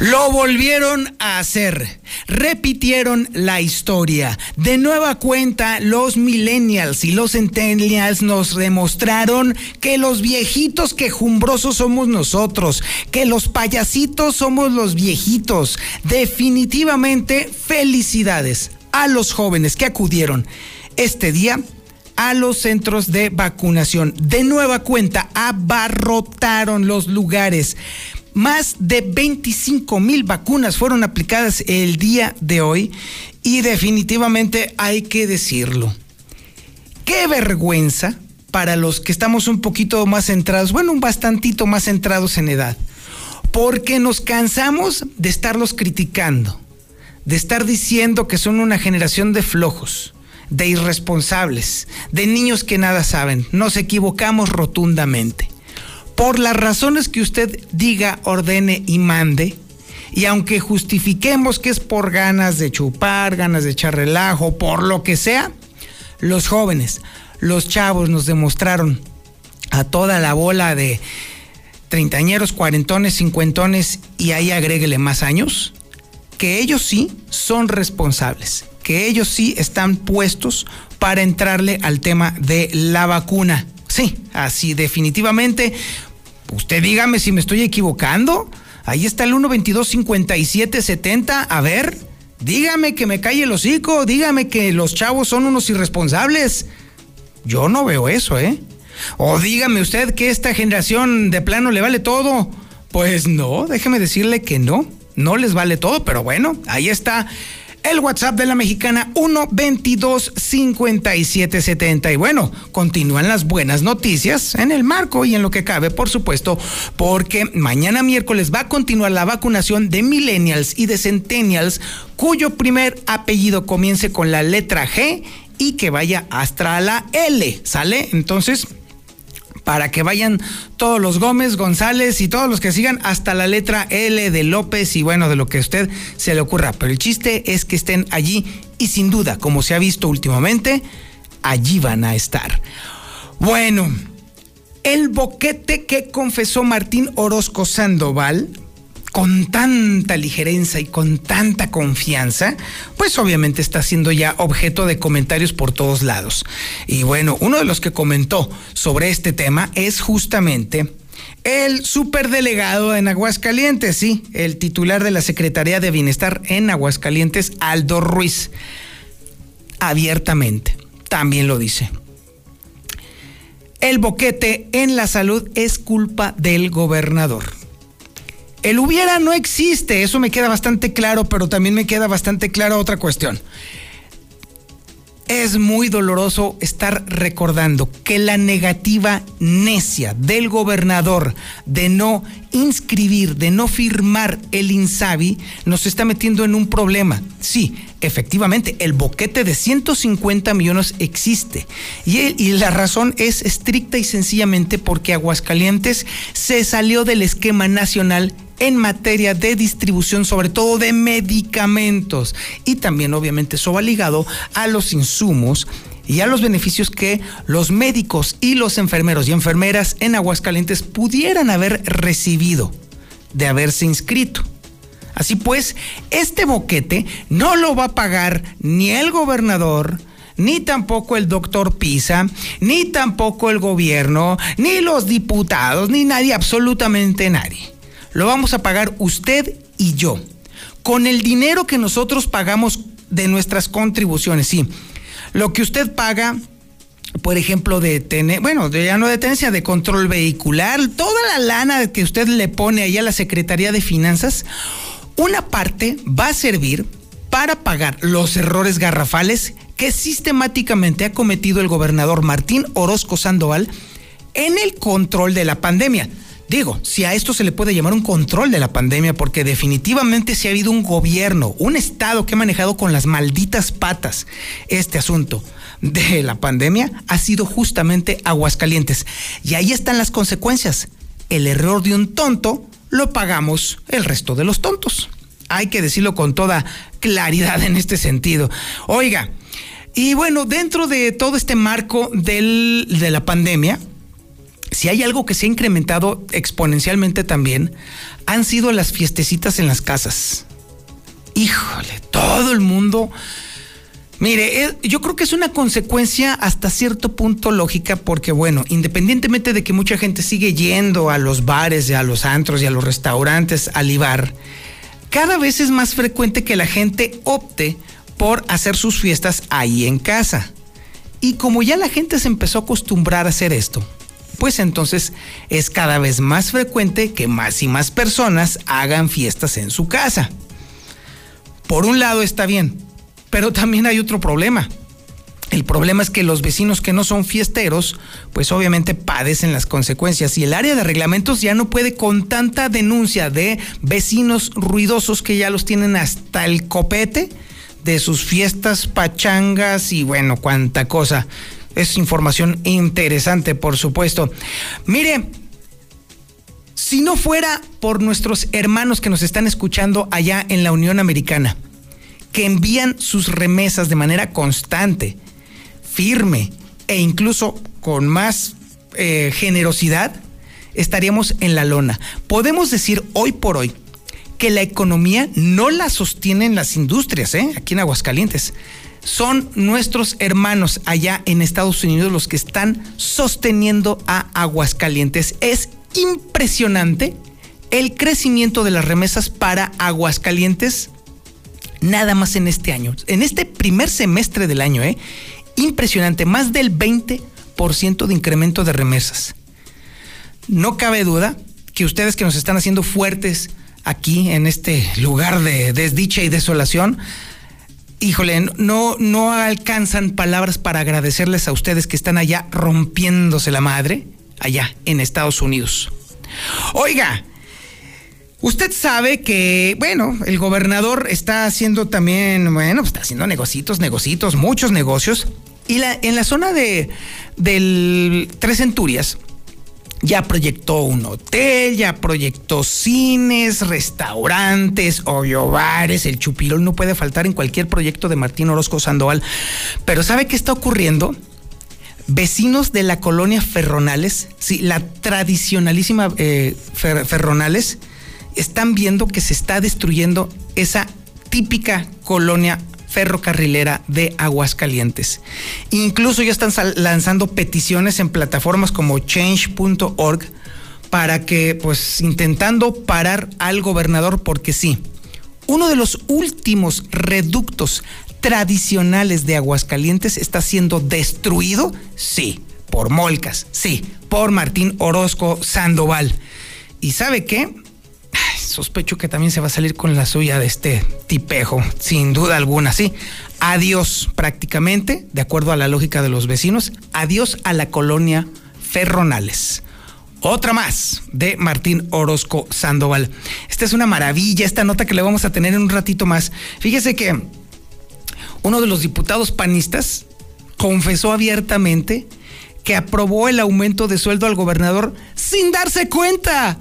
Lo volvieron a hacer. Repitieron la historia. De nueva cuenta, los millennials y los centennials nos demostraron que los viejitos quejumbrosos somos nosotros, que los payasitos somos los viejitos. Definitivamente, felicidades a los jóvenes que acudieron este día a los centros de vacunación. De nueva cuenta, abarrotaron los lugares. Más de 25 mil vacunas fueron aplicadas el día de hoy y definitivamente hay que decirlo. Qué vergüenza para los que estamos un poquito más centrados, bueno, un bastantito más centrados en edad, porque nos cansamos de estarlos criticando, de estar diciendo que son una generación de flojos, de irresponsables, de niños que nada saben. Nos equivocamos rotundamente por las razones que usted diga, ordene y mande, y aunque justifiquemos que es por ganas de chupar, ganas de echar relajo, por lo que sea, los jóvenes, los chavos nos demostraron a toda la bola de treintañeros, cuarentones, cincuentones y ahí agréguele más años, que ellos sí son responsables, que ellos sí están puestos para entrarle al tema de la vacuna. Sí, así definitivamente Usted dígame si me estoy equivocando. Ahí está el 122-5770. A ver, dígame que me calle el hocico. Dígame que los chavos son unos irresponsables. Yo no veo eso, ¿eh? O dígame usted que esta generación de plano le vale todo. Pues no, déjeme decirle que no. No les vale todo, pero bueno, ahí está el WhatsApp de la mexicana 1225770. Y bueno, continúan las buenas noticias en el marco y en lo que cabe, por supuesto, porque mañana miércoles va a continuar la vacunación de millennials y de centennials cuyo primer apellido comience con la letra G y que vaya hasta la L, ¿sale? Entonces, para que vayan todos los Gómez, González y todos los que sigan hasta la letra L de López y bueno, de lo que a usted se le ocurra. Pero el chiste es que estén allí y sin duda, como se ha visto últimamente, allí van a estar. Bueno, el boquete que confesó Martín Orozco Sandoval con tanta ligereza y con tanta confianza, pues obviamente está siendo ya objeto de comentarios por todos lados. Y bueno, uno de los que comentó sobre este tema es justamente el superdelegado en Aguascalientes, sí, el titular de la Secretaría de Bienestar en Aguascalientes, Aldo Ruiz. Abiertamente, también lo dice. El boquete en la salud es culpa del gobernador. El hubiera no existe, eso me queda bastante claro, pero también me queda bastante claro otra cuestión. Es muy doloroso estar recordando que la negativa necia del gobernador de no inscribir, de no firmar el INSABI, nos está metiendo en un problema. Sí, efectivamente, el boquete de 150 millones existe. Y, y la razón es estricta y sencillamente porque Aguascalientes se salió del esquema nacional en materia de distribución, sobre todo de medicamentos. Y también obviamente eso va ligado a los insumos y a los beneficios que los médicos y los enfermeros y enfermeras en Aguascalientes pudieran haber recibido de haberse inscrito. Así pues, este boquete no lo va a pagar ni el gobernador, ni tampoco el doctor Pisa, ni tampoco el gobierno, ni los diputados, ni nadie, absolutamente nadie lo vamos a pagar usted y yo. Con el dinero que nosotros pagamos de nuestras contribuciones, sí. Lo que usted paga, por ejemplo, de tener, bueno, ya no de tenencia, de control vehicular, toda la lana que usted le pone ahí a la Secretaría de Finanzas, una parte va a servir para pagar los errores garrafales que sistemáticamente ha cometido el gobernador Martín Orozco Sandoval en el control de la pandemia. Digo, si a esto se le puede llamar un control de la pandemia, porque definitivamente si ha habido un gobierno, un Estado que ha manejado con las malditas patas este asunto de la pandemia, ha sido justamente Aguascalientes. Y ahí están las consecuencias. El error de un tonto lo pagamos el resto de los tontos. Hay que decirlo con toda claridad en este sentido. Oiga, y bueno, dentro de todo este marco del, de la pandemia, si hay algo que se ha incrementado exponencialmente también, han sido las fiestecitas en las casas. Híjole, todo el mundo... Mire, eh, yo creo que es una consecuencia hasta cierto punto lógica porque, bueno, independientemente de que mucha gente sigue yendo a los bares y a los antros y a los restaurantes a libar, cada vez es más frecuente que la gente opte por hacer sus fiestas ahí en casa. Y como ya la gente se empezó a acostumbrar a hacer esto, pues entonces es cada vez más frecuente que más y más personas hagan fiestas en su casa. Por un lado está bien, pero también hay otro problema. El problema es que los vecinos que no son fiesteros, pues obviamente padecen las consecuencias y el área de reglamentos ya no puede con tanta denuncia de vecinos ruidosos que ya los tienen hasta el copete de sus fiestas, pachangas y bueno, cuánta cosa. Es información interesante, por supuesto. Mire, si no fuera por nuestros hermanos que nos están escuchando allá en la Unión Americana, que envían sus remesas de manera constante, firme e incluso con más eh, generosidad, estaríamos en la lona. Podemos decir hoy por hoy que la economía no la sostienen las industrias, ¿eh? aquí en Aguascalientes son nuestros hermanos allá en Estados Unidos los que están sosteniendo a Aguascalientes. Es impresionante el crecimiento de las remesas para Aguascalientes nada más en este año. En este primer semestre del año, ¿eh? Impresionante, más del 20% de incremento de remesas. No cabe duda que ustedes que nos están haciendo fuertes aquí en este lugar de desdicha y desolación, híjole, no, no alcanzan palabras para agradecerles a ustedes que están allá rompiéndose la madre, allá en Estados Unidos. Oiga, usted sabe que, bueno, el gobernador está haciendo también, bueno, está haciendo negocitos, negocitos, muchos negocios. Y la, en la zona de del Tres Centurias, ya proyectó un hotel, ya proyectó cines, restaurantes, obvio bares, el chupirón no puede faltar en cualquier proyecto de Martín Orozco Sandoval. Pero ¿sabe qué está ocurriendo? Vecinos de la colonia Ferronales, sí, la tradicionalísima eh, Ferronales, están viendo que se está destruyendo esa típica colonia ferrocarrilera de Aguascalientes. Incluso ya están lanzando peticiones en plataformas como change.org para que, pues, intentando parar al gobernador, porque sí, uno de los últimos reductos tradicionales de Aguascalientes está siendo destruido, sí, por Molcas, sí, por Martín Orozco Sandoval. ¿Y sabe qué? Sospecho que también se va a salir con la suya de este tipejo, sin duda alguna, sí. Adiós prácticamente, de acuerdo a la lógica de los vecinos, adiós a la colonia Ferronales. Otra más de Martín Orozco Sandoval. Esta es una maravilla, esta nota que le vamos a tener en un ratito más. Fíjese que uno de los diputados panistas confesó abiertamente que aprobó el aumento de sueldo al gobernador sin darse cuenta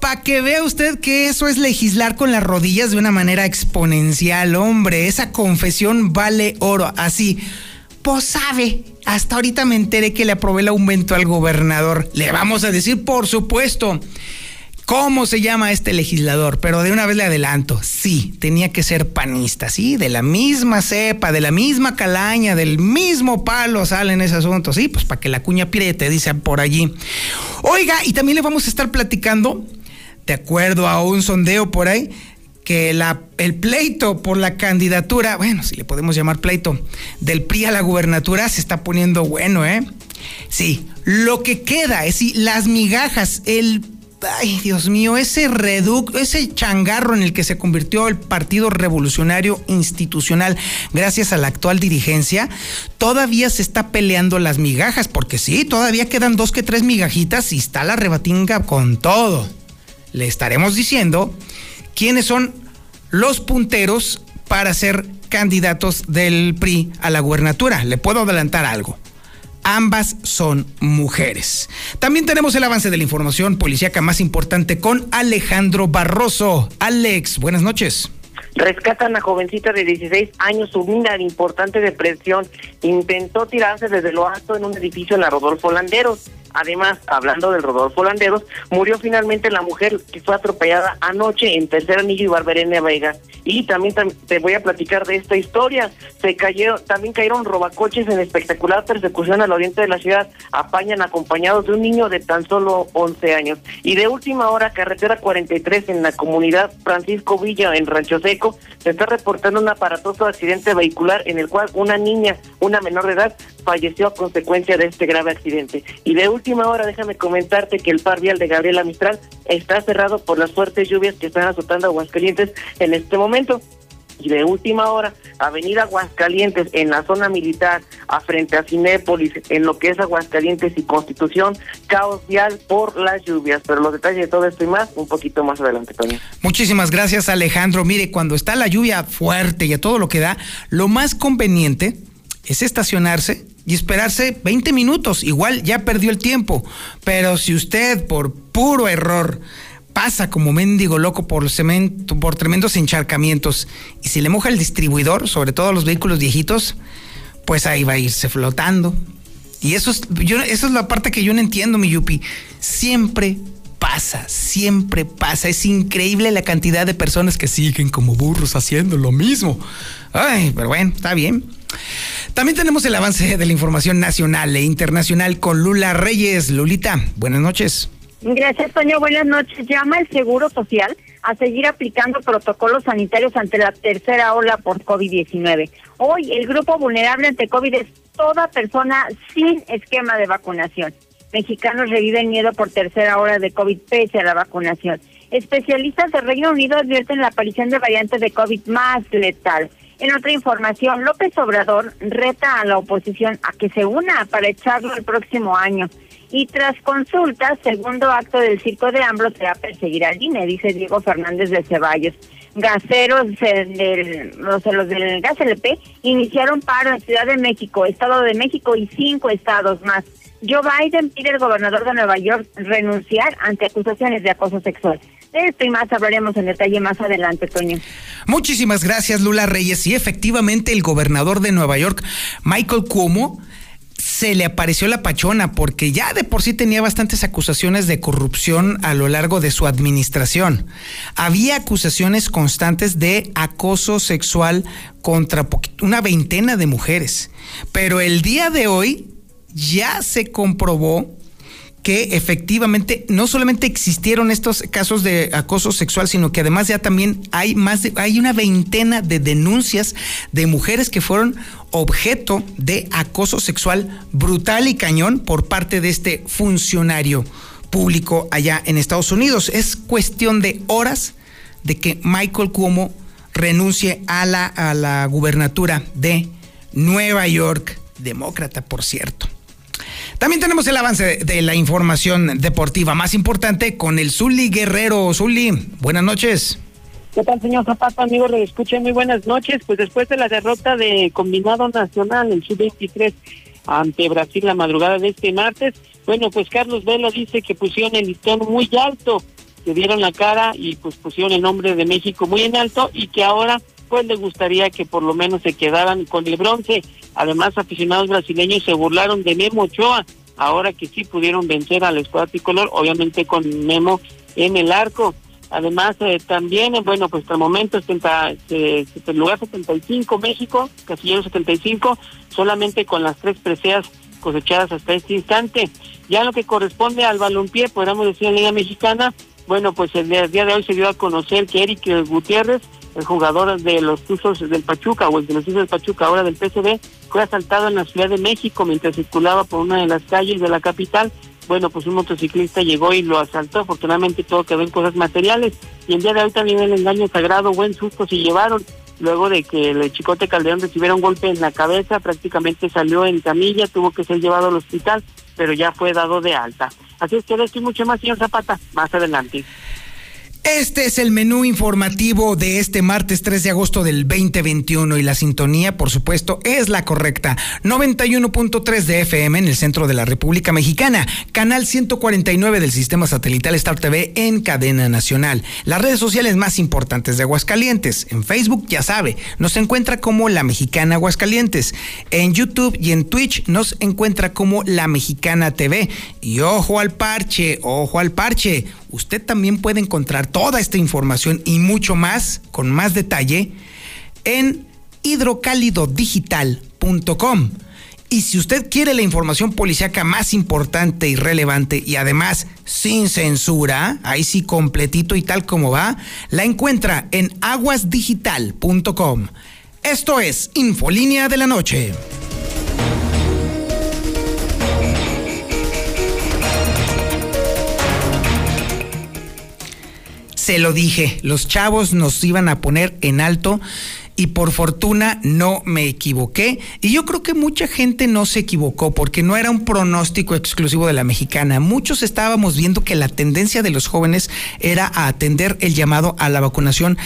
para que vea usted que eso es legislar con las rodillas de una manera exponencial, hombre. Esa confesión vale oro. Así, pues sabe, hasta ahorita me enteré que le aprobé el aumento al gobernador. Le vamos a decir, por supuesto, cómo se llama este legislador, pero de una vez le adelanto, sí, tenía que ser panista, sí, de la misma cepa, de la misma calaña, del mismo palo salen ese asunto, sí, pues para que la cuña te dice por allí. Oiga, y también le vamos a estar platicando de acuerdo a un sondeo por ahí, que la, el pleito por la candidatura, bueno, si le podemos llamar pleito, del PRI a la gubernatura se está poniendo bueno, ¿eh? Sí, lo que queda, es decir, las migajas, el ay Dios mío, ese reducto, ese changarro en el que se convirtió el Partido Revolucionario Institucional gracias a la actual dirigencia, todavía se está peleando las migajas, porque sí, todavía quedan dos que tres migajitas y está la rebatinga con todo. Le estaremos diciendo quiénes son los punteros para ser candidatos del PRI a la gubernatura. Le puedo adelantar algo. Ambas son mujeres. También tenemos el avance de la información policíaca más importante con Alejandro Barroso. Alex, buenas noches. Rescatan a jovencita de 16 años sumida en importante depresión. Intentó tirarse desde lo alto en un edificio en la Rodolfo Landeros. Además, hablando del Rodolfo Landeros, murió finalmente la mujer que fue atropellada anoche en Tercer Anillo y Barberena Vega. Y también te voy a platicar de esta historia. Se cayó, también cayeron robacoches en espectacular persecución al oriente de la ciudad. Apañan acompañados de un niño de tan solo 11 años. Y de última hora, carretera 43 en la comunidad Francisco Villa, en Rancho Seco, se está reportando un aparatoso accidente vehicular en el cual una niña, una menor de edad, falleció a consecuencia de este grave accidente. Y de última hora, déjame comentarte que el par vial de Gabriela Mistral está cerrado por las fuertes lluvias que están azotando Aguascalientes en este momento. Y de última hora, Avenida Aguascalientes, en la zona militar, a frente a Cinépolis, en lo que es Aguascalientes y Constitución, caos vial por las lluvias. Pero los detalles de todo esto y más, un poquito más adelante, Tony. Muchísimas gracias, Alejandro. Mire, cuando está la lluvia fuerte y a todo lo que da, lo más conveniente es estacionarse y esperarse 20 minutos. Igual ya perdió el tiempo. Pero si usted por puro error pasa como mendigo loco por cemento, por tremendos encharcamientos y si le moja el distribuidor, sobre todo los vehículos viejitos, pues ahí va a irse flotando. Y eso es, yo, eso es la parte que yo no entiendo, mi Yupi. Siempre pasa, siempre pasa. Es increíble la cantidad de personas que siguen como burros haciendo lo mismo. Ay, pero bueno, está bien. También tenemos el avance de la información nacional e internacional con Lula Reyes. Lulita, buenas noches. Gracias, Toño. Buenas noches. Llama el Seguro Social a seguir aplicando protocolos sanitarios ante la tercera ola por COVID-19. Hoy el grupo vulnerable ante COVID es toda persona sin esquema de vacunación. Mexicanos reviven miedo por tercera ola de COVID pese a la vacunación. Especialistas del Reino Unido advierten la aparición de variantes de COVID más letal. En otra información, López Obrador reta a la oposición a que se una para echarlo el próximo año. Y tras consultas, segundo acto del circo de Ambro será perseguir al INE, dice Diego Fernández de Ceballos. Gaseros del, los, los del Gas LP iniciaron paro en Ciudad de México, Estado de México y cinco estados más. Joe Biden pide al gobernador de Nueva York renunciar ante acusaciones de acoso sexual. Esto y más hablaremos en detalle más adelante, Toño. Muchísimas gracias, Lula Reyes. Y efectivamente, el gobernador de Nueva York, Michael Cuomo, se le apareció la pachona porque ya de por sí tenía bastantes acusaciones de corrupción a lo largo de su administración. Había acusaciones constantes de acoso sexual contra una veintena de mujeres. Pero el día de hoy ya se comprobó que efectivamente no solamente existieron estos casos de acoso sexual, sino que además ya también hay más de, hay una veintena de denuncias de mujeres que fueron objeto de acoso sexual brutal y cañón por parte de este funcionario público allá en Estados Unidos. Es cuestión de horas de que Michael Cuomo renuncie a la, a la gubernatura de Nueva York, demócrata, por cierto. También tenemos el avance de la información deportiva más importante con el Zuli Guerrero. Zuli, buenas noches. ¿Qué tal, señor Zapata, amigo? Le escuché muy buenas noches. Pues después de la derrota de Combinado Nacional, el Sub-23, ante Brasil la madrugada de este martes, bueno, pues Carlos Velo dice que pusieron el listón muy alto, que dieron la cara y pues pusieron el nombre de México muy en alto y que ahora pues le gustaría que por lo menos se quedaran con el bronce. Además, aficionados brasileños se burlaron de Memo Ochoa, ahora que sí pudieron vencer al escuadra tricolor, obviamente con Memo en el arco. Además, eh, también, eh, bueno, pues hasta el momento, eh, el lugar 75, México, casillero 75, solamente con las tres preseas cosechadas hasta este instante. Ya lo que corresponde al balompié, podríamos decir en Liga Mexicana, bueno, pues el día, de hoy se dio a conocer que Eric Gutiérrez, el jugador de los Tuzos del Pachuca o el de los Tuzos del Pachuca, ahora del PCB, fue asaltado en la Ciudad de México mientras circulaba por una de las calles de la capital bueno, pues un motociclista llegó y lo asaltó, afortunadamente todo quedó en cosas materiales, y el día de hoy también el engaño sagrado, buen susto se llevaron, luego de que el Chicote Calderón recibiera un golpe en la cabeza, prácticamente salió en camilla, tuvo que ser llevado al hospital, pero ya fue dado de alta. Así es que esto y mucho más, señor Zapata, más adelante. Este es el menú informativo de este martes 3 de agosto del 2021 y la sintonía, por supuesto, es la correcta. 91.3 de FM en el centro de la República Mexicana, canal 149 del sistema satelital Star TV en cadena nacional. Las redes sociales más importantes de Aguascalientes. En Facebook, ya sabe, nos encuentra como La Mexicana Aguascalientes. En YouTube y en Twitch nos encuentra como La Mexicana TV. Y ojo al parche, ojo al parche usted también puede encontrar toda esta información y mucho más, con más detalle, en hidrocálidodigital.com. Y si usted quiere la información policiaca más importante y relevante y además sin censura, ahí sí completito y tal como va, la encuentra en aguasdigital.com. Esto es Infolínea de la Noche. Se lo dije, los chavos nos iban a poner en alto y por fortuna no me equivoqué. Y yo creo que mucha gente no se equivocó porque no era un pronóstico exclusivo de la mexicana. Muchos estábamos viendo que la tendencia de los jóvenes era a atender el llamado a la vacunación.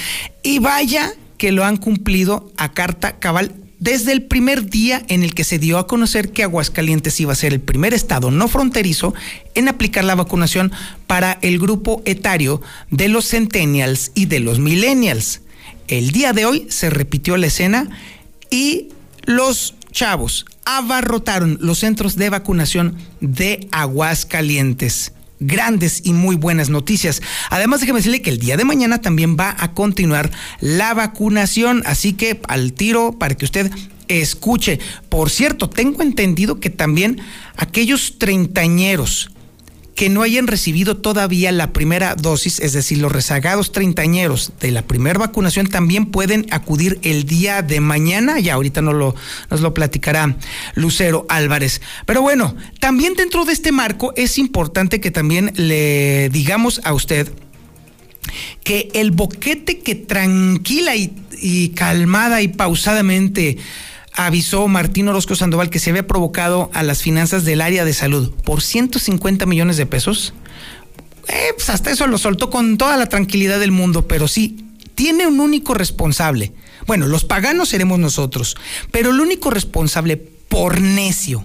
Y vaya que lo han cumplido a carta cabal desde el primer día en el que se dio a conocer que Aguascalientes iba a ser el primer estado no fronterizo en aplicar la vacunación para el grupo etario de los centennials y de los millennials. El día de hoy se repitió la escena y los chavos abarrotaron los centros de vacunación de Aguascalientes grandes y muy buenas noticias. Además, déjeme decirle que el día de mañana también va a continuar la vacunación, así que al tiro para que usted escuche. Por cierto, tengo entendido que también aquellos treintañeros que no hayan recibido todavía la primera dosis, es decir, los rezagados treintañeros de la primera vacunación también pueden acudir el día de mañana, ya ahorita nos lo, platicará Lucero Álvarez. Pero bueno, también dentro de este marco es importante que también le digamos a usted que el boquete que tranquila y calmada y pausadamente avisó Martín Orozco Sandoval que se había provocado a las finanzas del área de salud por 150 millones de pesos. Eh, pues hasta eso lo soltó con toda la tranquilidad del mundo, pero sí, tiene un único responsable. Bueno, los paganos seremos nosotros, pero el único responsable por necio,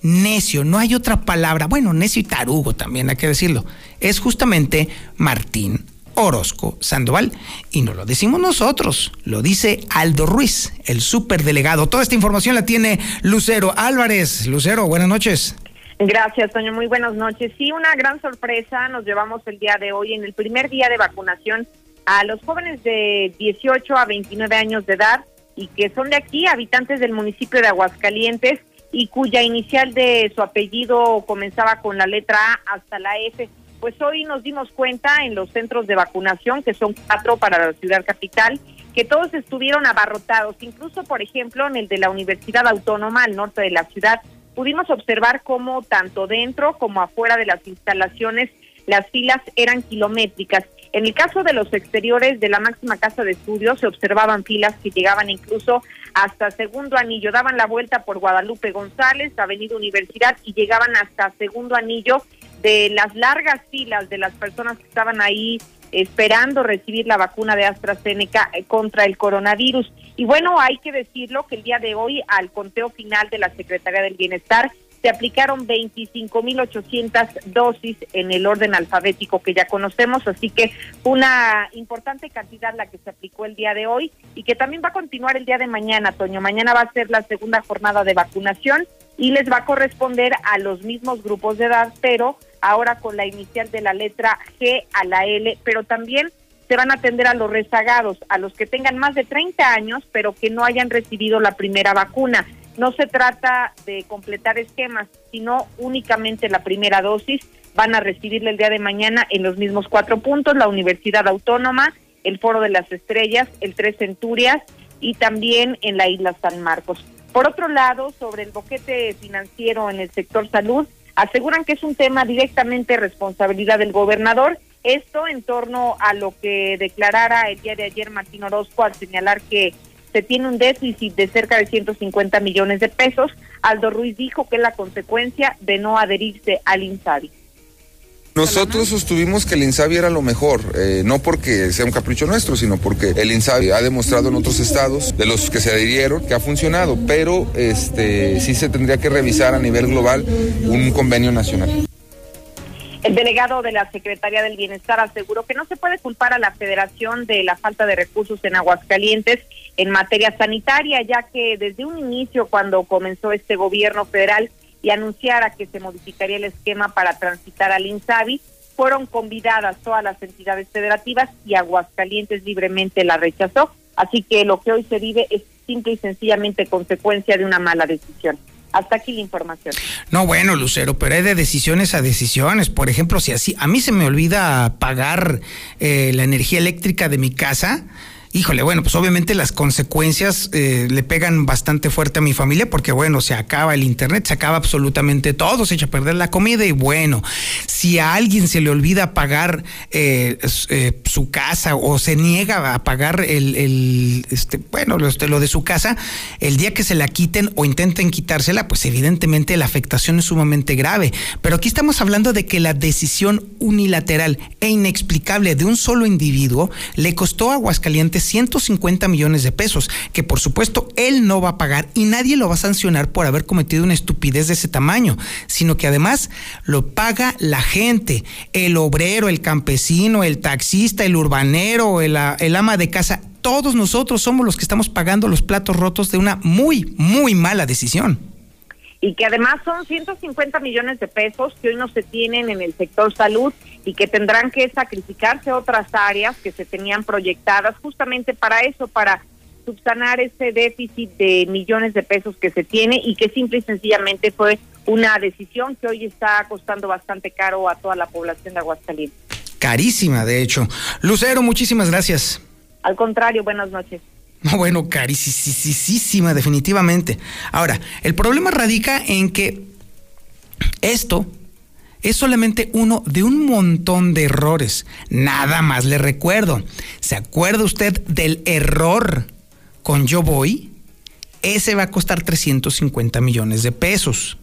necio, no hay otra palabra, bueno, necio y tarugo también hay que decirlo, es justamente Martín Orozco Sandoval. Y no lo decimos nosotros, lo dice Aldo Ruiz, el superdelegado. Toda esta información la tiene Lucero Álvarez. Lucero, buenas noches. Gracias, Toño. Muy buenas noches. Sí, una gran sorpresa nos llevamos el día de hoy en el primer día de vacunación a los jóvenes de 18 a 29 años de edad y que son de aquí, habitantes del municipio de Aguascalientes y cuya inicial de su apellido comenzaba con la letra A hasta la F pues hoy nos dimos cuenta en los centros de vacunación, que son cuatro para la ciudad capital, que todos estuvieron abarrotados, incluso por ejemplo en el de la Universidad Autónoma al norte de la ciudad, pudimos observar cómo tanto dentro como afuera de las instalaciones las filas eran kilométricas. En el caso de los exteriores de la máxima casa de estudios se observaban filas que llegaban incluso hasta segundo anillo, daban la vuelta por Guadalupe González, Avenida Universidad y llegaban hasta segundo anillo de las largas filas de las personas que estaban ahí esperando recibir la vacuna de AstraZeneca eh, contra el coronavirus. Y bueno, hay que decirlo que el día de hoy, al conteo final de la Secretaría del Bienestar, se aplicaron 25.800 dosis en el orden alfabético que ya conocemos, así que una importante cantidad la que se aplicó el día de hoy y que también va a continuar el día de mañana, Toño. Mañana va a ser la segunda jornada de vacunación y les va a corresponder a los mismos grupos de edad, pero ahora con la inicial de la letra G a la L, pero también se van a atender a los rezagados, a los que tengan más de 30 años, pero que no hayan recibido la primera vacuna. No se trata de completar esquemas, sino únicamente la primera dosis. Van a recibirla el día de mañana en los mismos cuatro puntos, la Universidad Autónoma, el Foro de las Estrellas, el Tres Centurias y también en la isla San Marcos. Por otro lado, sobre el boquete financiero en el sector salud, Aseguran que es un tema directamente responsabilidad del gobernador. Esto en torno a lo que declarara el día de ayer Martín Orozco al señalar que se tiene un déficit de cerca de 150 millones de pesos. Aldo Ruiz dijo que es la consecuencia de no adherirse al INSABI. Nosotros sostuvimos que el INSABI era lo mejor, eh, no porque sea un capricho nuestro, sino porque el INSABI ha demostrado en otros estados de los que se adhirieron que ha funcionado, pero este sí se tendría que revisar a nivel global un convenio nacional. El delegado de la Secretaría del Bienestar aseguró que no se puede culpar a la Federación de la falta de recursos en Aguascalientes en materia sanitaria, ya que desde un inicio, cuando comenzó este gobierno federal, y anunciara que se modificaría el esquema para transitar al INSABI, fueron convidadas todas las entidades federativas y Aguascalientes libremente la rechazó. Así que lo que hoy se vive es simple y sencillamente consecuencia de una mala decisión. Hasta aquí la información. No, bueno, Lucero, pero hay de decisiones a decisiones. Por ejemplo, si así, a mí se me olvida pagar eh, la energía eléctrica de mi casa, híjole, bueno, pues obviamente las consecuencias eh, le pegan bastante fuerte a mi familia porque, bueno, se acaba el internet, se acaba absolutamente todo, se echa a perder la comida y bueno, si a alguien se le olvida pagar eh, eh, su casa o se niega a pagar el, este, bueno, lo, lo de su casa, el día que se la quiten o intenten quitársela, pues evidentemente la afectación es sumamente grave. Pero aquí estamos hablando de que la decisión unilateral e inexplicable de un solo individuo le costó a Aguascalientes 150 millones de pesos, que por supuesto él no va a pagar y nadie lo va a sancionar por haber cometido una estupidez de ese tamaño, sino que además lo paga la gente, el obrero, el campesino, el taxista, el urbanero, el, el ama de casa. Todos nosotros somos los que estamos pagando los platos rotos de una muy, muy mala decisión y que además son 150 millones de pesos que hoy no se tienen en el sector salud y que tendrán que sacrificarse otras áreas que se tenían proyectadas justamente para eso, para subsanar ese déficit de millones de pesos que se tiene y que simple y sencillamente fue una decisión que hoy está costando bastante caro a toda la población de Aguascalientes. Carísima, de hecho. Lucero, muchísimas gracias. Al contrario, buenas noches. No, bueno, carísima, definitivamente. Ahora, el problema radica en que esto es solamente uno de un montón de errores. Nada más le recuerdo. ¿Se acuerda usted del error con Yo Voy? Ese va a costar 350 millones de pesos.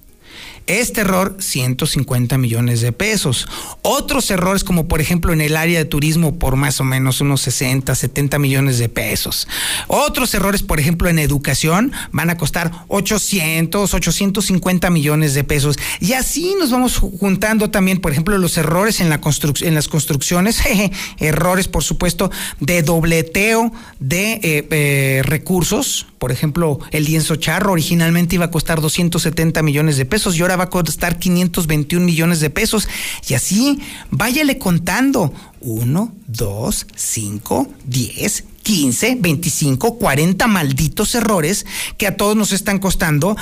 Este error, 150 millones de pesos. Otros errores, como por ejemplo en el área de turismo, por más o menos unos 60, 70 millones de pesos. Otros errores, por ejemplo, en educación, van a costar 800, 850 millones de pesos. Y así nos vamos juntando también, por ejemplo, los errores en, la en las construcciones, errores, por supuesto, de dobleteo de eh, eh, recursos. Por ejemplo, el lienzo charro originalmente iba a costar 270 millones de pesos y ahora va a costar 521 millones de pesos. Y así, váyale contando. 1, 2, 5, 10, 15, 25, 40 malditos errores que a todos nos están costando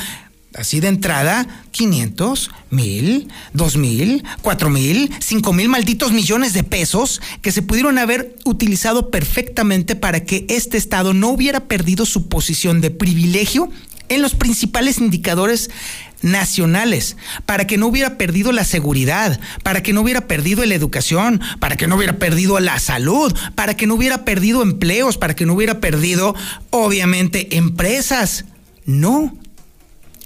así de entrada, 500, 1000, 2000, 4000, 5000 malditos millones de pesos que se pudieron haber utilizado perfectamente para que este Estado no hubiera perdido su posición de privilegio en los principales indicadores nacionales, para que no hubiera perdido la seguridad, para que no hubiera perdido la educación, para que no hubiera perdido la salud, para que no hubiera perdido empleos, para que no hubiera perdido, obviamente, empresas. No,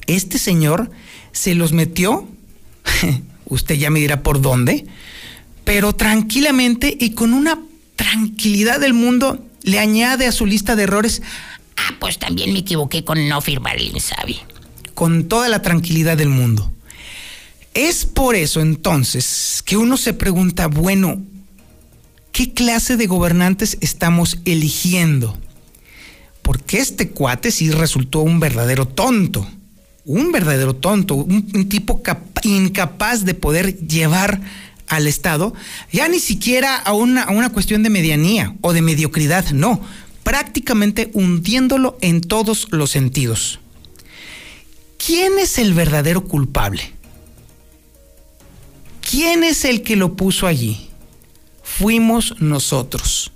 este señor se los metió, usted ya me dirá por dónde, pero tranquilamente y con una tranquilidad del mundo le añade a su lista de errores, ah, pues también me equivoqué con no firmar el INSABI con toda la tranquilidad del mundo. Es por eso entonces que uno se pregunta, bueno, ¿qué clase de gobernantes estamos eligiendo? Porque este cuate sí resultó un verdadero tonto, un verdadero tonto, un, tipo incapaz de poder llevar al Estado, ya ni siquiera a una, a una cuestión de medianía o de mediocridad, no, prácticamente hundiéndolo en todos los sentidos. ¿Quién es el verdadero culpable? ¿Quién es el que lo puso allí? Fuimos nosotros.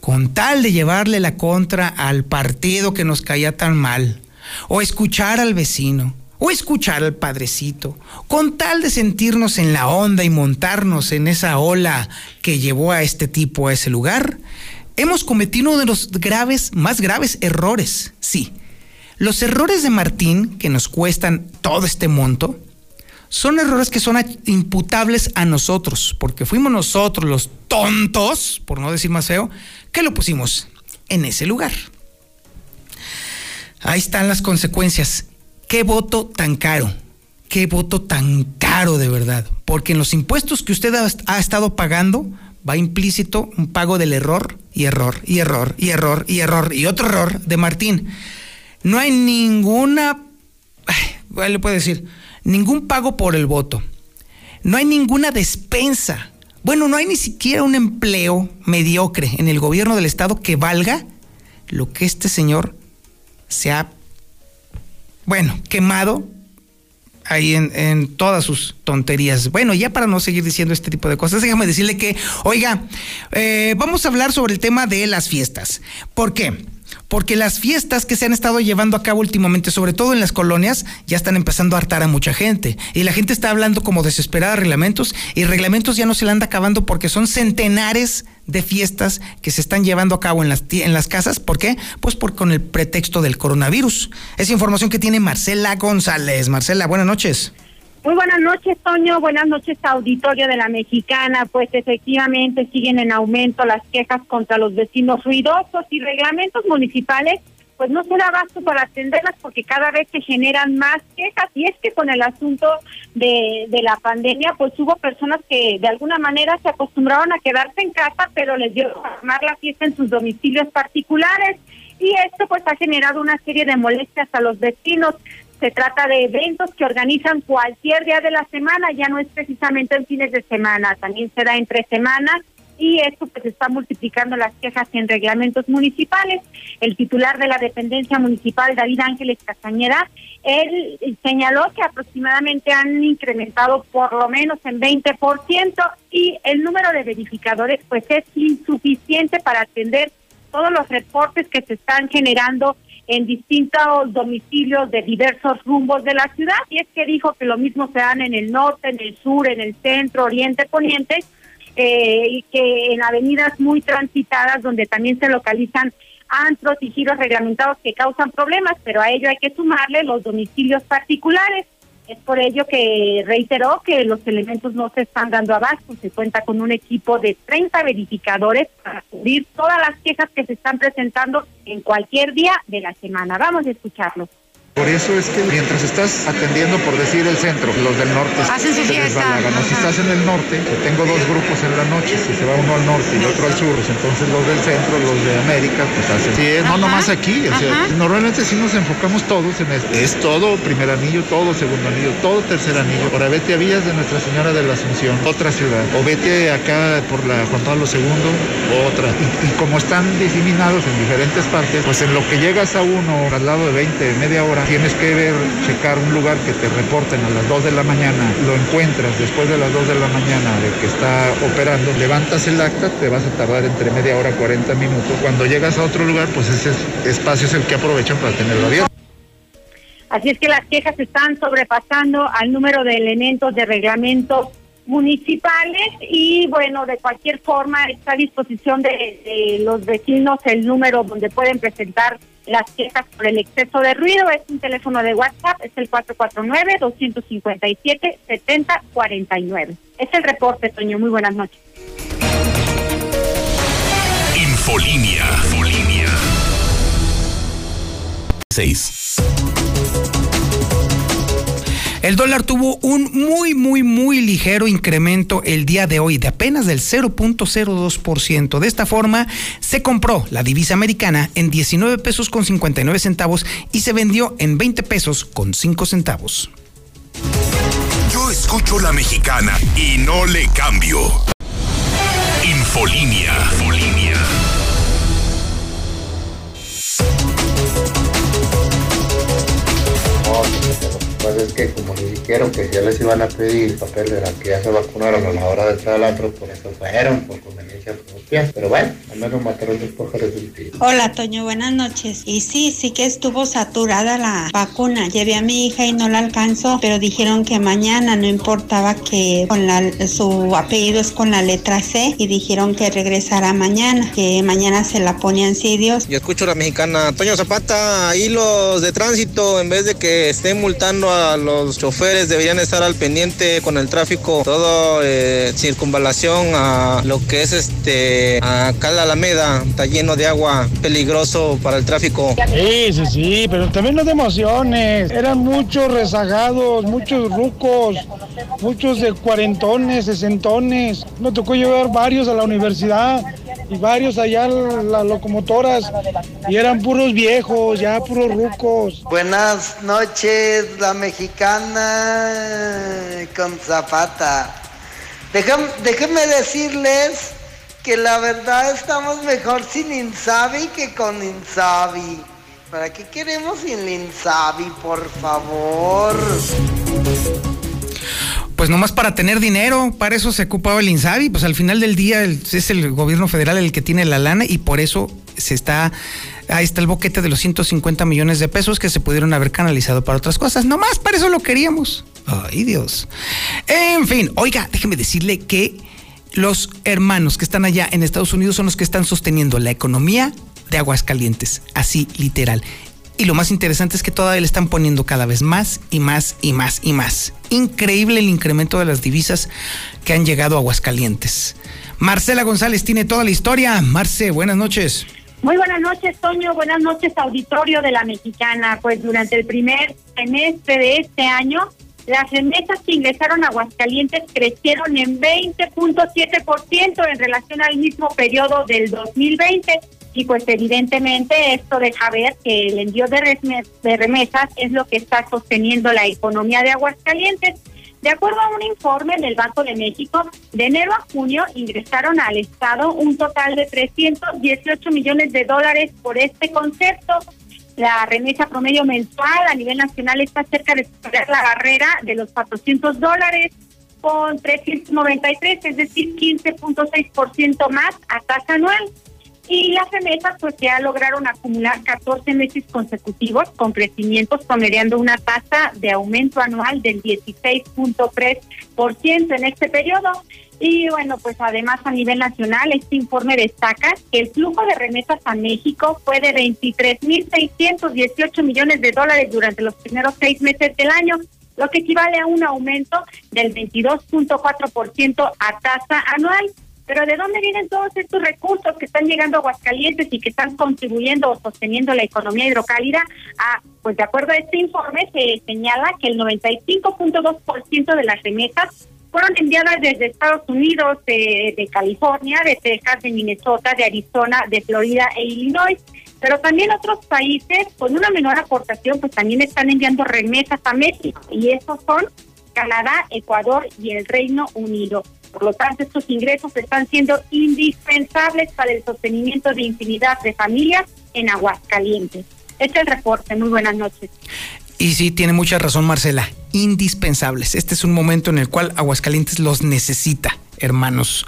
Con tal de llevarle la contra al partido que nos caía tan mal, o escuchar al vecino, o escuchar al Padrecito, con tal de sentirnos en la onda y montarnos en esa ola que llevó a este tipo a ese lugar, hemos cometido uno de los graves, más graves errores. Sí, los errores de Martín, que nos cuestan todo este monto, son errores que son imputables a nosotros, porque fuimos nosotros los tontos, por no decir más feo, que lo pusimos en ese lugar. Ahí están las consecuencias. ¿Qué voto tan caro? ¿Qué voto tan caro de verdad? Porque en los impuestos que usted ha, estado pagando va implícito un pago del error y error y error y error y error y otro error de Martín. No hay ninguna, le puedo decir? Ningún pago por el voto. No hay ninguna despensa. Bueno, no hay ni siquiera un empleo mediocre en el gobierno del estado que valga lo que este señor se ha bueno, quemado ahí en, todas sus tonterías. Bueno, ya para no seguir diciendo este tipo de cosas, déjame decirle que, oiga, eh, vamos a hablar sobre el tema de las fiestas. ¿Por qué? Porque las fiestas que se han estado llevando a cabo últimamente, sobre todo en las colonias, ya están empezando a hartar a mucha gente. Y la gente está hablando como desesperada de reglamentos y reglamentos ya no se le anda acabando porque son centenares de fiestas que se están llevando a cabo en las, en las casas. ¿Por qué? Pues por, con el pretexto del coronavirus. Es información que tiene Marcela González. Marcela, buenas noches. Muy buenas noches, Toño. Buenas noches, auditorio de la Mexicana. Pues efectivamente siguen en aumento las quejas contra los vecinos ruidosos y reglamentos municipales. Pues no se da abasto para atenderlas porque cada vez se generan más quejas. Y es que con el asunto de, de la pandemia, pues hubo personas que de alguna manera se acostumbraron a quedarse en casa, pero les dio a armar la fiesta en sus domicilios particulares y esto pues ha generado una serie de molestias a los vecinos. Se trata de eventos que organizan cualquier día de la semana, ya no es precisamente en fines de semana, también se da entre semanas y esto pues está multiplicando las quejas en reglamentos municipales. El titular de la dependencia municipal, David Ángeles Castañeda, él señaló que aproximadamente han incrementado por lo menos en 20% y el número de verificadores pues es insuficiente para atender todos los reportes que se están generando en distintos domicilios de diversos rumbos de la ciudad y es que dijo que lo mismo se dan en el norte, en el sur, en el centro, oriente, poniente eh, y que en avenidas muy transitadas donde también se localizan antros y giros reglamentados que causan problemas, pero a ello hay que sumarle los domicilios particulares. Es por ello que reiteró que los elementos no se están dando abasto. Se cuenta con un equipo de 30 verificadores para cubrir todas las quejas que se están presentando en cualquier día de la semana. Vamos a escucharlos. Por eso es que mientras estás atendiendo, por decir, el centro, los del norte Hacen su fiesta. Si estás en el norte, tengo dos grupos en la noche, si se va uno al norte y otro al sur, pues entonces los del centro, los de América, pues hacen. Sí, no nomás aquí, normalmente sí nos enfocamos todos en esto. Es todo primer anillo, todo segundo anillo, todo tercer anillo. Ahora vete a Villas de Nuestra Señora de la Asunción, otra ciudad. O vete acá por la Juan Pablo II, otra. Y, como están diseminados en diferentes partes, pues en lo que llegas a uno al lado de 20, media hora, tienes que ver, checar un lugar que te reporten a las 2 de la mañana, lo encuentras después de las 2 de la mañana de que está operando, levantas el acta, te vas a tardar entre media hora, 40 minutos. Cuando llegas a otro lugar, pues ese espacio es el que aprovechan para tenerlo abierto. Así es que las quejas están sobrepasando al número de elementos de reglamento municipales y bueno, de cualquier forma está a disposición de, los vecinos el número donde pueden presentar las quejas por el exceso de ruido. Es un teléfono de WhatsApp, es el 449-257-7049. Es el reporte, Toño. Muy buenas noches. Infolinia. Infolinia. 6. El dólar tuvo un muy, muy, muy ligero incremento el día de hoy, de apenas del 0.02%. De esta forma, se compró la divisa americana en 19 pesos con 59 centavos y se vendió en 20 pesos con 5 centavos. Yo escucho la mexicana y no le cambio. Infolinia. Infolinia. Pues es que como ni dijeron que ya les iban a pedir papel de la que ya se vacunaron a la hora de entrar al antro, por eso fueron, por conveniencia propia. Pero bueno, al menos mataron dos pájaros de un tiro. Hola, Toño, buenas noches. Y sí, sí que estuvo saturada la vacuna. Llevé a mi hija y no la alcanzó, pero dijeron que mañana no importaba que con la, su apellido es con la letra C y dijeron que regresará mañana, que mañana se la ponían Dios. Yo escucho a la mexicana, Toño Zapata, ahí los de tránsito, en vez de que estén multando los choferes, deberían estar al pendiente con el tráfico, todo eh, circunvalación a lo que es este, acá la Alameda, está lleno de agua, peligroso para el tráfico. Sí, sí, sí, pero también no te emociones, eran muchos rezagados, muchos rucos, muchos de cuarentones, sesentones, me tocó llevar varios a la universidad y varios allá las locomotoras y eran puros viejos, ya puros rucos. Buenas noches, la mexicana con Zapata. Déjenme decirles que la verdad estamos mejor sin Insabi que con Insabi. ¿Para qué queremos sin Insabi, por favor? Pues nomás para tener dinero, para eso se ocupaba el INSABI, pues al final del día es el gobierno federal el que tiene la lana y por eso se está, ahí está el boquete de los 150 millones de pesos que se pudieron haber canalizado para otras cosas, nomás para eso lo queríamos. Ay Dios. En fin, oiga, déjeme decirle que los hermanos que están allá en Estados Unidos son los que están sosteniendo la economía de Aguascalientes, así literal. Y lo más interesante es que todavía le están poniendo cada vez más y más y más y más. Increíble el incremento de las divisas que han llegado a Aguascalientes. Marcela González tiene toda la historia. Marce, buenas noches. Muy buenas noches, Toño. Buenas noches, auditorio de la Mexicana. Pues durante el primer semestre de este año, las remesas que ingresaron a Aguascalientes crecieron en 20.7% en relación al mismo periodo del 2020. Y pues evidentemente esto deja ver que el envío de, remesas es lo que está sosteniendo la economía de Aguascalientes. De acuerdo a un informe del Banco de México, de enero a junio ingresaron al Estado un total de 318 millones de dólares por este concepto. La remesa promedio mensual a nivel nacional está cerca de superar la barrera de los 400 dólares con 393, es decir, 15.6% más a tasa anual. Y las remesas pues ya lograron acumular 14 meses consecutivos con crecimientos promediando una tasa de aumento anual del 16.3% en este periodo. Y bueno, pues además a nivel nacional este informe destaca que el flujo de remesas a México fue de 23.618 millones de dólares durante los primeros seis meses del año, lo que equivale a un aumento del 22.4% a tasa anual. Pero ¿de dónde vienen todos estos recursos que están llegando a Aguascalientes y que están contribuyendo o sosteniendo la economía hidrocálida? Ah, pues de acuerdo a este informe se señala que el 95.2% de las remesas fueron enviadas desde Estados Unidos, de, de California, de Texas, de Minnesota, de Arizona, de Florida e Illinois. Pero también otros países con una menor aportación pues también están enviando remesas a México y esos son Canadá, Ecuador y el Reino Unido. Por lo tanto, estos ingresos están siendo indispensables para el sostenimiento de infinidad de familias en Aguascalientes. Este es el reporte. Muy buenas noches. Y sí, tiene mucha razón Marcela, indispensables. Este es un momento en el cual Aguascalientes los necesita, hermanos.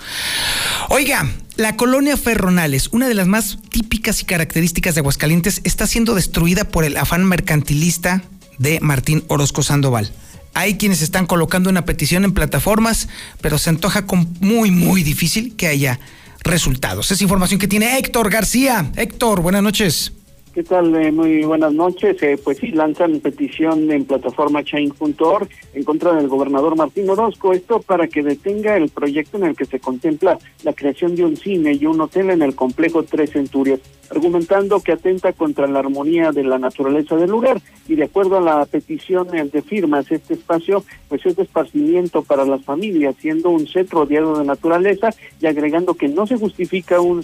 Oiga, la colonia Ferronales, una de las más típicas y características de Aguascalientes, está siendo destruida por el afán mercantilista de Martín Orozco Sandoval. Hay quienes están colocando una petición en plataformas, pero se antoja con muy, muy difícil que haya resultados. Es información que tiene Héctor García. Héctor, buenas noches. ¿Qué tal? Eh, muy buenas noches. Eh, pues sí, lanzan petición en plataforma change.org en contra del gobernador Martín Orozco. Esto para que detenga el proyecto en el que se contempla la creación de un cine y un hotel en el complejo Tres Centurias, argumentando que atenta contra la armonía de la naturaleza del lugar. Y de acuerdo a la petición de firmas, este espacio pues es de para las familias, siendo un set rodeado de naturaleza y agregando que no se justifica un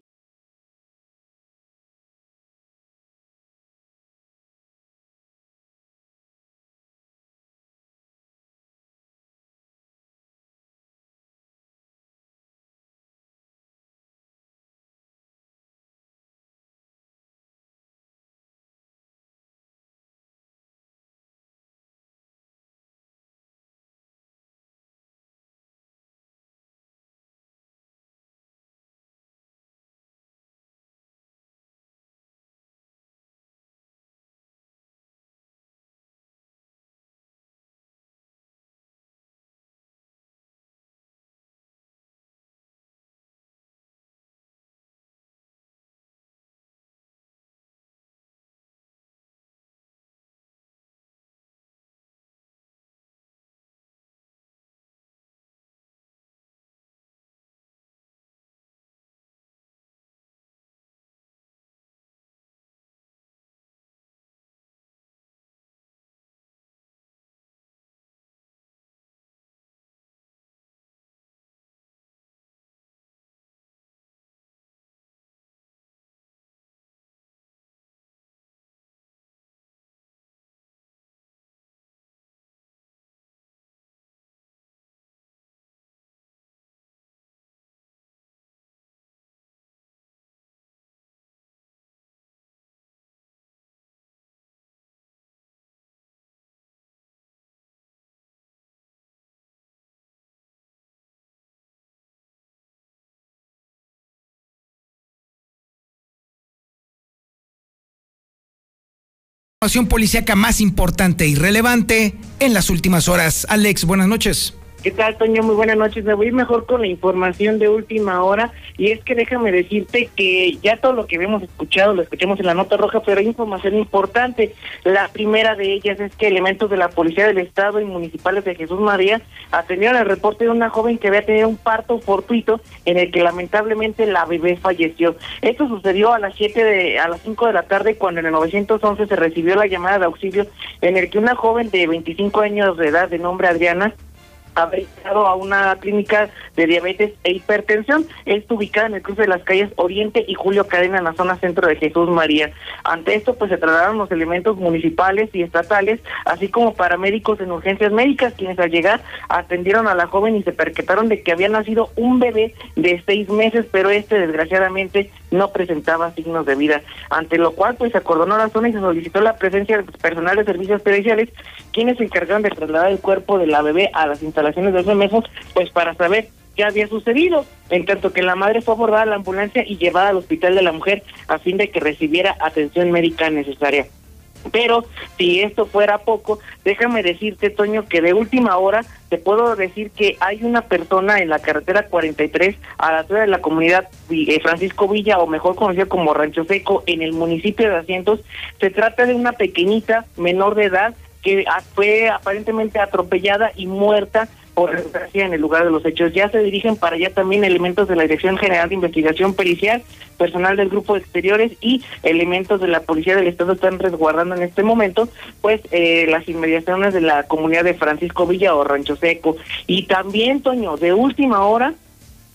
información policíaca más importante y relevante en las últimas horas. Alex, buenas noches. ¿Qué tal, Toño? Muy buenas noches. Me voy mejor con la información de última hora. Y es que déjame decirte que ya todo lo que hemos escuchado lo escuchamos en la nota roja, pero hay información importante. La primera de ellas es que elementos de la Policía del Estado y municipales de Jesús María atendieron el reporte de una joven que había tenido un parto fortuito en el que lamentablemente la bebé falleció. Esto sucedió a las 7 de, a las 5 de la tarde cuando en el 911 se recibió la llamada de auxilio en el que una joven de 25 años de edad de nombre Adriana haber llegado a una clínica de diabetes e hipertensión. Está ubicada en el cruce de las calles Oriente y Julio Cadena en la zona centro de Jesús María. Ante esto, pues se trasladaron los elementos municipales y estatales, así como paramédicos en urgencias médicas, quienes al llegar atendieron a la joven y se percataron de que había nacido un bebé de seis meses, pero este desgraciadamente no presentaba signos de vida, ante lo cual pues se acordonó la zona y se solicitó la presencia de personal de servicios periciales, quienes se encargaron de trasladar el cuerpo de la bebé a las instalaciones de meses, pues para saber qué había sucedido, en tanto que la madre fue abordada a la ambulancia y llevada al hospital de la mujer a fin de que recibiera atención médica necesaria. Pero si esto fuera poco, déjame decirte, Toño, que de última hora te puedo decir que hay una persona en la carretera 43 a la altura de la comunidad eh, Francisco Villa, o mejor conocida como Rancho Seco, en el municipio de Asientos. Se trata de una pequeñita menor de edad que fue aparentemente atropellada y muerta por desgracia en el lugar de los hechos. Ya se dirigen para allá también elementos de la Dirección General de Investigación Pericial, personal del Grupo de Exteriores y elementos de la Policía del Estado están resguardando en este momento pues eh, las inmediaciones de la comunidad de Francisco Villa o Rancho Seco. Y también, Toño, de última hora,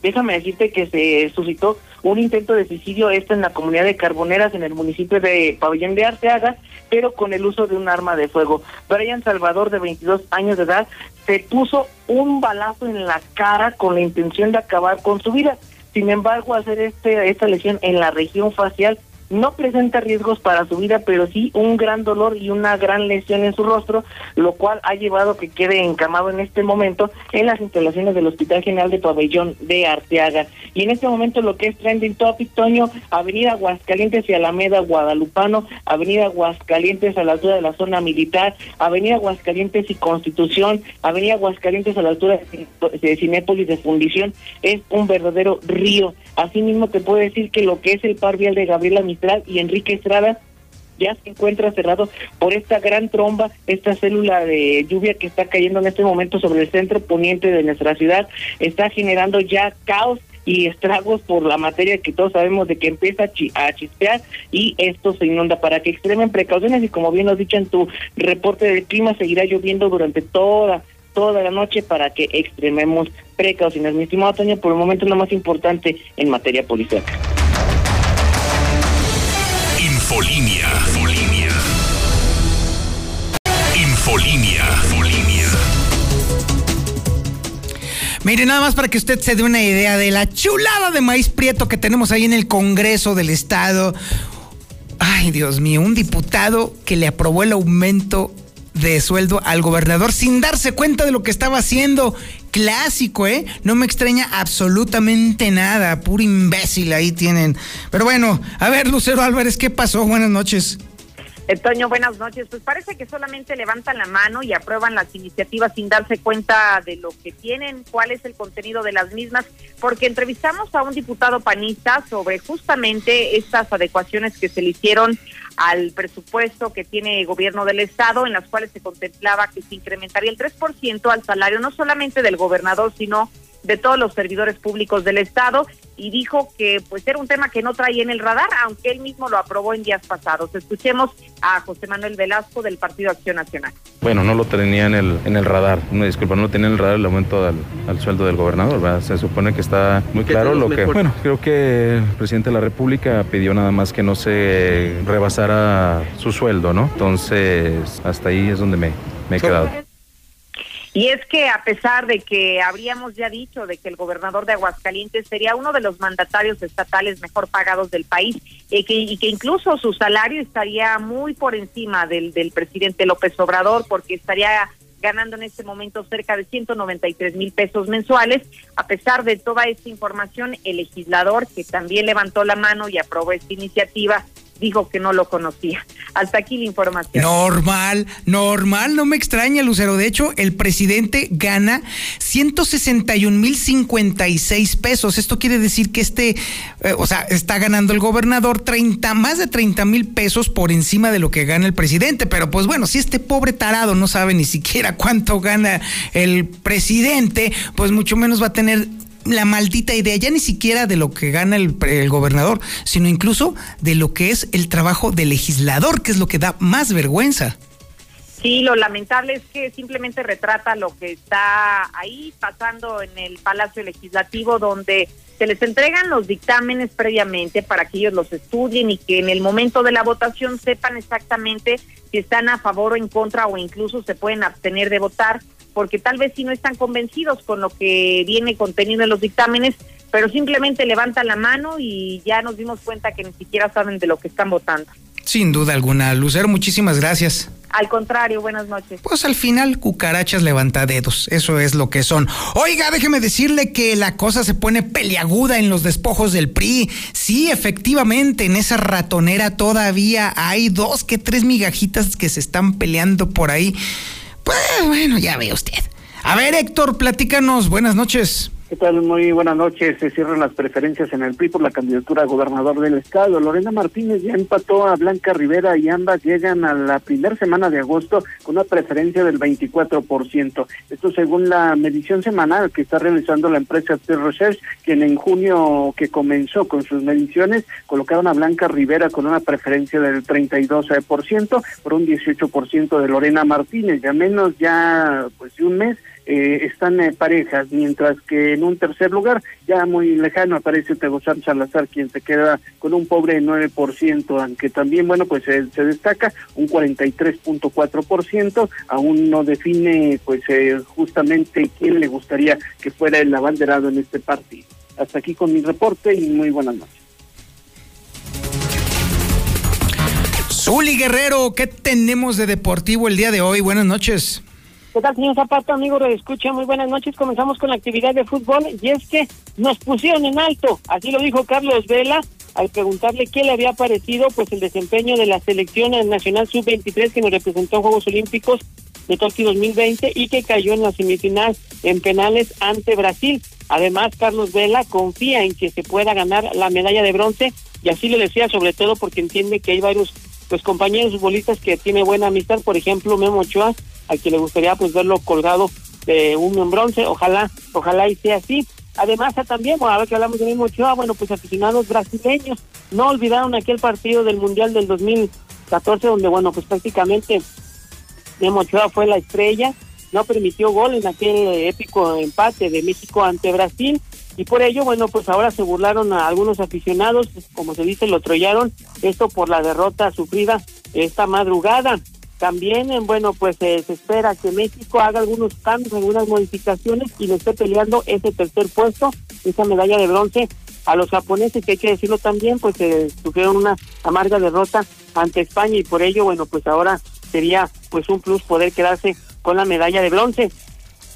déjame decirte que se suscitó un intento de suicidio, esto en la comunidad de Carboneras, en el municipio de Pabellón de Arteaga, pero con el uso de un arma de fuego. Brian Salvador, de 22 años de edad, se puso un balazo en la cara con la intención de acabar con su vida. Sin embargo, hacer este, esta lesión en la región facial no presenta riesgos para su vida, pero sí un gran dolor y una gran lesión en su rostro, lo cual ha llevado a que quede encamado en este momento en las instalaciones del Hospital General de Pabellón de Arteaga. Y en este momento lo que es trending topic, Toño, Avenida Aguascalientes y Alameda Guadalupano, Avenida Aguascalientes a la altura de la zona militar, Avenida Aguascalientes y Constitución, Avenida Aguascalientes a la altura de Cinépolis de Fundición, es un verdadero río. Asimismo te puedo decir que lo que es el par vial de Gabriela y Enrique Estrada ya se encuentra cerrado por esta gran tromba, esta célula de lluvia que está cayendo en este momento sobre el centro poniente de nuestra ciudad, está generando ya caos y estragos por la materia que todos sabemos de que empieza a chispear y esto se inunda. Para que extremen precauciones y como bien nos dicho en tu reporte del clima, seguirá lloviendo durante toda toda la noche para que extrememos precauciones. Mi estimado Toño, por el momento lo más importante en materia policial. Infolinia. Infolinia. Infolinia. Infolinia. Mire, nada más para que usted se dé una idea de la chulada de maíz prieto que tenemos ahí en el Congreso del Estado. Ay, Dios mío, un diputado que le aprobó el aumento de sueldo al gobernador sin darse cuenta de lo que estaba haciendo. Clásico, ¿eh? No me extraña absolutamente nada. Puro imbécil ahí tienen. Pero bueno, a ver, Lucero Álvarez, ¿qué pasó? Buenas noches. Toño, buenas noches. Pues parece que solamente levantan la mano y aprueban las iniciativas sin darse cuenta de lo que tienen, cuál es el contenido de las mismas, porque entrevistamos a un diputado panista sobre justamente estas adecuaciones que se le hicieron al presupuesto que tiene el gobierno del estado, en las cuales se contemplaba que se incrementaría el 3% al salario no solamente del gobernador, sino de todos los servidores públicos del Estado y dijo que pues era un tema que no traía en el radar, aunque él mismo lo aprobó en días pasados. Escuchemos a José Manuel Velasco del Partido Acción Nacional. Bueno, no lo tenía en el, en el radar, no, disculpa, no lo tenía en el radar el aumento al, sueldo del gobernador, se supone que está muy claro lo que... Bueno, creo que el presidente de la República pidió nada más que no se rebasara su sueldo, ¿no? Entonces, hasta ahí es donde me, me he quedado. Y es que a pesar de que habríamos ya dicho de que el gobernador de Aguascalientes sería uno de los mandatarios estatales mejor pagados del país y que, y que incluso su salario estaría muy por encima del, del presidente López Obrador porque estaría ganando en este momento cerca de 193 mil pesos mensuales. A pesar de toda esta información, el legislador que también levantó la mano y aprobó esta iniciativa dijo que no lo conocía. Hasta aquí la información. Normal, normal, no me extraña, Lucero. De hecho, el presidente gana 161 mil 56 pesos. Esto quiere decir que este, eh, o sea, está ganando el gobernador 30, más de 30 mil pesos por encima de lo que gana el presidente. Pero pues bueno, si este pobre tarado no sabe ni siquiera cuánto gana el presidente, pues mucho menos va a tener la maldita idea, ya ni siquiera de lo que gana el, el, gobernador, sino incluso de lo que es el trabajo del legislador, que es lo que da más vergüenza. Sí, lo lamentable es que simplemente retrata lo que está ahí pasando en el Palacio Legislativo, donde se les entregan los dictámenes previamente para que ellos los estudien y que en el momento de la votación sepan exactamente si están a favor o en contra o incluso se pueden abstener de votar porque tal vez si no están convencidos con lo que viene contenido en los dictámenes, pero simplemente levantan la mano y ya nos dimos cuenta que ni siquiera saben de lo que están votando. Sin duda alguna, Lucero, muchísimas gracias. Al contrario, buenas noches. Pues al final, cucarachas levantadedos, eso es lo que son. Oiga, déjeme decirle que la cosa se pone peliaguda en los despojos del PRI. Sí, efectivamente, en esa ratonera todavía hay dos que tres migajitas que se están peleando por ahí. Bueno, ya ve usted. A ver, Héctor, platícanos. Buenas noches. ¿Qué tal? Muy buenas noches. Se cierran las preferencias en el PRI por la candidatura a gobernador del estado. Lorena Martínez ya empató a Blanca Rivera y ambas llegan a la primera semana de agosto con una preferencia del 24%. Esto según la medición semanal que está realizando la empresa T Research, quien en junio que comenzó con sus mediciones colocaron a Blanca Rivera con una preferencia del 32% por un 18% de Lorena Martínez. Ya menos ya pues de un mes eh, están eh, parejas, mientras que en un tercer lugar, ya muy lejano, aparece Tegozar Salazar, quien se queda con un pobre 9%, aunque también, bueno, pues eh, se destaca un 43.4%, aún no define, pues, eh, justamente quién le gustaría que fuera el abanderado en este partido. Hasta aquí con mi reporte y muy buenas noches. Zuli Guerrero, ¿qué tenemos de deportivo el día de hoy? Buenas noches. ¿Qué tal, señor Zapata, amigo de? Muy buenas noches. Comenzamos con la actividad de fútbol y es que nos pusieron en alto. Así lo dijo Carlos Vela al preguntarle qué le había parecido pues el desempeño de la selección nacional sub-23 que nos representó en Juegos Olímpicos de Tokio 2020 y que cayó en la semifinal en penales ante Brasil. Además, Carlos Vela confía en que se pueda ganar la medalla de bronce y así lo decía sobre todo porque entiende que hay varios pues compañeros futbolistas que tiene buena amistad, por ejemplo Memo Ochoa, a quien le gustaría pues verlo colgado de un bronce, ojalá, ojalá y sea así. Además también, bueno, ahora que hablamos de Memo Ochoa, bueno, pues aficionados brasileños. No olvidaron aquel partido del Mundial del 2014 donde, bueno, pues prácticamente Memo Ochoa fue la estrella, no permitió gol en aquel épico empate de México ante Brasil y por ello, bueno, pues ahora se burlaron a algunos aficionados, como se dice, lo trollaron, esto por la derrota sufrida esta madrugada. También, bueno, pues eh, se espera que México haga algunos cambios, algunas modificaciones y le esté peleando ese tercer puesto, esa medalla de bronce a los japoneses, que hay que decirlo también, pues eh, sufrieron una amarga derrota ante España y por ello, bueno, pues ahora sería pues un plus poder quedarse con la medalla de bronce.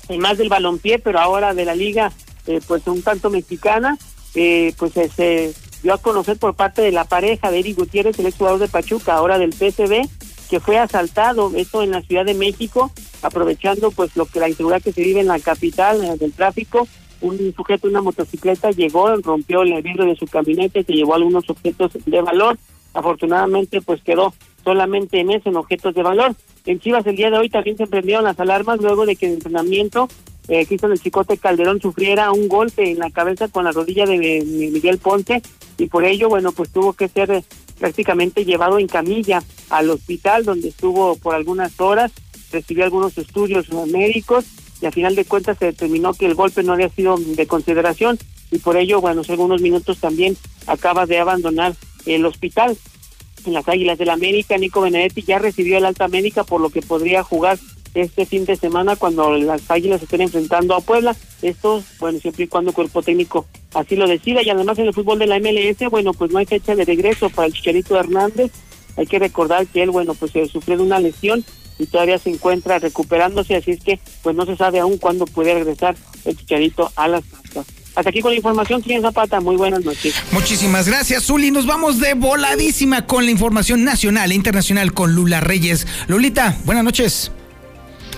Y más del balompié, pero ahora de la liga eh, pues un tanto mexicana, eh, pues se dio a conocer por parte de la pareja de Eric Gutiérrez, el jugador de Pachuca, ahora del PSV, que fue asaltado, esto en la Ciudad de México, aprovechando pues lo que la inseguridad que se vive en la capital eh, del tráfico, un sujeto una motocicleta llegó, rompió el vidrio de su camioneta se llevó algunos objetos de valor. Afortunadamente pues quedó solamente en eso, en objetos de valor. En Chivas el día de hoy también se prendieron las alarmas luego de que el entrenamiento eh, Cristian el Chicote Calderón sufriera un golpe en la cabeza con la rodilla de Miguel Ponce y por ello, bueno, pues tuvo que ser eh, prácticamente llevado en camilla al hospital donde estuvo por algunas horas, recibió algunos estudios médicos y a final de cuentas se determinó que el golpe no había sido de consideración y por ello, bueno, hace algunos minutos también acaba de abandonar el hospital. En las Águilas del la América, Nico Benedetti ya recibió el alta médica por lo que podría jugar este fin de semana cuando las Águilas estén enfrentando a Puebla. Esto, bueno, siempre y cuando el cuerpo técnico así lo decida. Y además en el fútbol de la MLS, bueno, pues no hay fecha de regreso para el Chicharito Hernández. Hay que recordar que él, bueno, pues se sufrió de una lesión y todavía se encuentra recuperándose, así es que pues no se sabe aún cuándo puede regresar el Chicharito a las casas. Hasta aquí con la información, Tien Zapata. Muy buenas noches. Muchísimas gracias, Zuli. Nos vamos de voladísima con la información nacional e internacional con Lula Reyes. Lulita, buenas noches.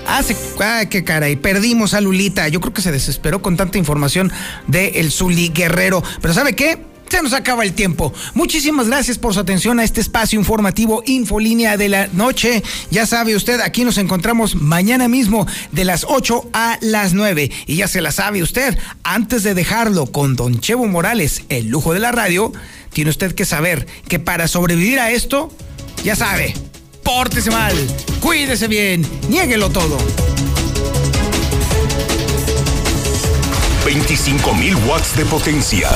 Ah, se, ah, qué caray, perdimos a Lulita. Yo creo que se desesperó con tanta información de el Zuli Guerrero. Pero ¿sabe qué? Se nos acaba el tiempo. Muchísimas gracias por su atención a este espacio informativo Infolínea de la noche. Ya sabe usted, aquí nos encontramos mañana mismo de las 8 a las 9. Y ya se la sabe usted, antes de dejarlo con Don Chevo Morales, el lujo de la radio, tiene usted que saber que para sobrevivir a esto, ya sabe, pórtese mal, cuídese bien, niéguelo todo. 25.000 watts de potencia.